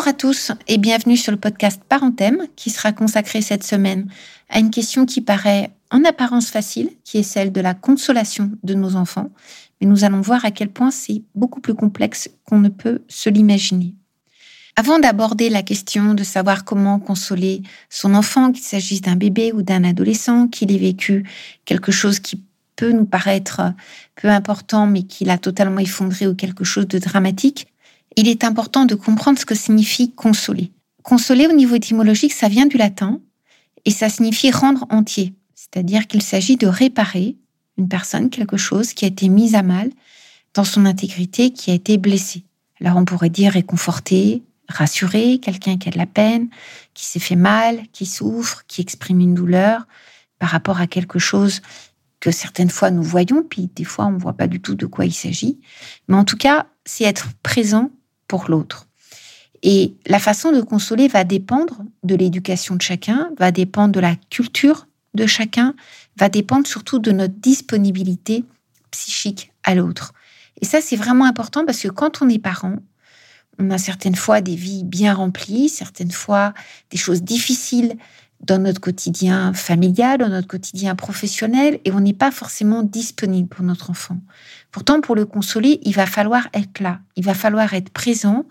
Bonjour à tous et bienvenue sur le podcast Parenthème qui sera consacré cette semaine à une question qui paraît en apparence facile, qui est celle de la consolation de nos enfants. Mais nous allons voir à quel point c'est beaucoup plus complexe qu'on ne peut se l'imaginer. Avant d'aborder la question de savoir comment consoler son enfant, qu'il s'agisse d'un bébé ou d'un adolescent, qu'il ait vécu quelque chose qui peut nous paraître peu important mais qui l'a totalement effondré ou quelque chose de dramatique, il est important de comprendre ce que signifie consoler. Consoler au niveau étymologique, ça vient du latin et ça signifie rendre entier, c'est-à-dire qu'il s'agit de réparer une personne, quelque chose qui a été mis à mal dans son intégrité, qui a été blessé. Alors on pourrait dire réconforter, rassurer quelqu'un qui a de la peine, qui s'est fait mal, qui souffre, qui exprime une douleur par rapport à quelque chose que certaines fois nous voyons, puis des fois on ne voit pas du tout de quoi il s'agit. Mais en tout cas, c'est être présent l'autre. Et la façon de consoler va dépendre de l'éducation de chacun, va dépendre de la culture de chacun, va dépendre surtout de notre disponibilité psychique à l'autre. Et ça, c'est vraiment important parce que quand on est parent, on a certaines fois des vies bien remplies, certaines fois des choses difficiles dans notre quotidien familial, dans notre quotidien professionnel, et on n'est pas forcément disponible pour notre enfant. Pourtant, pour le consoler, il va falloir être là, il va falloir être présent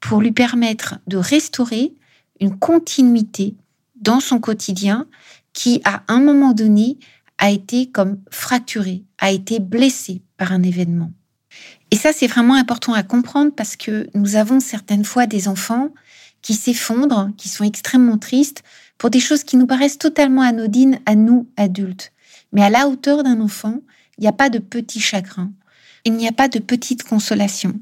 pour lui permettre de restaurer une continuité dans son quotidien qui, à un moment donné, a été comme fracturé, a été blessé par un événement. Et ça, c'est vraiment important à comprendre parce que nous avons certaines fois des enfants qui s'effondrent, qui sont extrêmement tristes pour des choses qui nous paraissent totalement anodines à nous, adultes. Mais à la hauteur d'un enfant, il n'y a pas de petit chagrin. Il n'y a pas de petite consolation.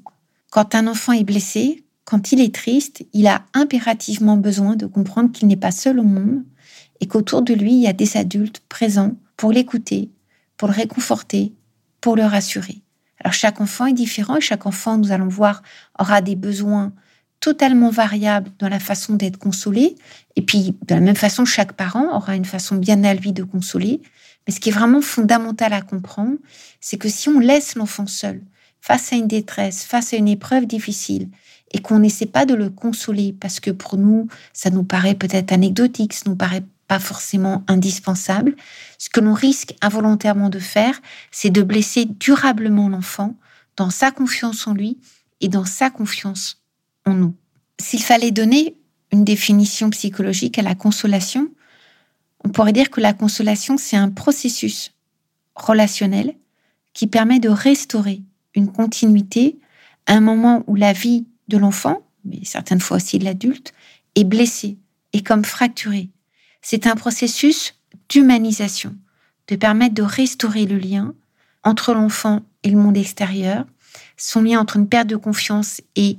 Quand un enfant est blessé, quand il est triste, il a impérativement besoin de comprendre qu'il n'est pas seul au monde et qu'autour de lui, il y a des adultes présents pour l'écouter, pour le réconforter, pour le rassurer. Alors chaque enfant est différent et chaque enfant, nous allons voir, aura des besoins totalement variable dans la façon d'être consolé. Et puis, de la même façon, chaque parent aura une façon bien à lui de consoler. Mais ce qui est vraiment fondamental à comprendre, c'est que si on laisse l'enfant seul, face à une détresse, face à une épreuve difficile, et qu'on n'essaie pas de le consoler, parce que pour nous, ça nous paraît peut-être anecdotique, ça nous paraît pas forcément indispensable, ce que l'on risque involontairement de faire, c'est de blesser durablement l'enfant dans sa confiance en lui et dans sa confiance nous. S'il fallait donner une définition psychologique à la consolation, on pourrait dire que la consolation, c'est un processus relationnel qui permet de restaurer une continuité à un moment où la vie de l'enfant, mais certaines fois aussi de l'adulte, est blessée et comme fracturée. C'est un processus d'humanisation, de permettre de restaurer le lien entre l'enfant et le monde extérieur, son lien entre une perte de confiance et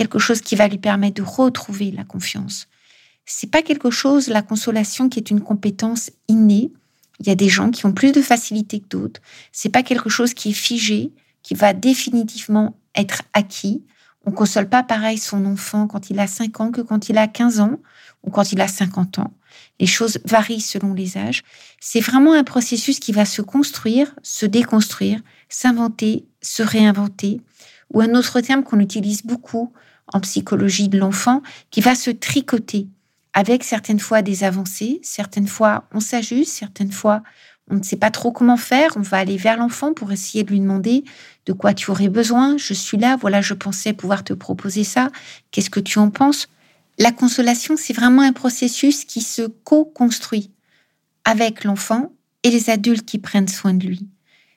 quelque chose qui va lui permettre de retrouver la confiance. C'est pas quelque chose, la consolation, qui est une compétence innée. Il y a des gens qui ont plus de facilité que d'autres. C'est pas quelque chose qui est figé, qui va définitivement être acquis. On console pas pareil son enfant quand il a 5 ans que quand il a 15 ans ou quand il a 50 ans. Les choses varient selon les âges. C'est vraiment un processus qui va se construire, se déconstruire, s'inventer, se réinventer ou un autre terme qu'on utilise beaucoup en psychologie de l'enfant, qui va se tricoter avec certaines fois des avancées, certaines fois on s'ajuste, certaines fois on ne sait pas trop comment faire, on va aller vers l'enfant pour essayer de lui demander de quoi tu aurais besoin, je suis là, voilà, je pensais pouvoir te proposer ça, qu'est-ce que tu en penses? La consolation, c'est vraiment un processus qui se co-construit avec l'enfant et les adultes qui prennent soin de lui.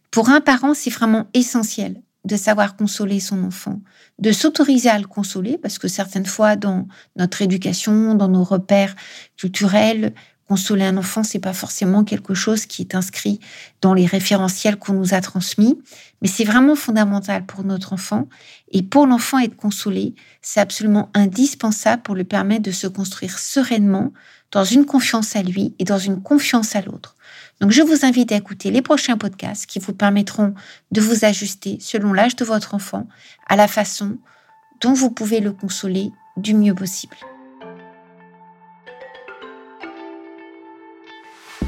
Pour un parent, c'est vraiment essentiel de savoir consoler son enfant, de s'autoriser à le consoler, parce que certaines fois, dans notre éducation, dans nos repères culturels, Consoler un enfant, c'est pas forcément quelque chose qui est inscrit dans les référentiels qu'on nous a transmis, mais c'est vraiment fondamental pour notre enfant. Et pour l'enfant être consolé, c'est absolument indispensable pour lui permettre de se construire sereinement dans une confiance à lui et dans une confiance à l'autre. Donc, je vous invite à écouter les prochains podcasts qui vous permettront de vous ajuster selon l'âge de votre enfant à la façon dont vous pouvez le consoler du mieux possible.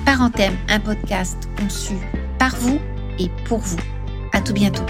Parenthème, un podcast conçu par vous et pour vous. À tout bientôt.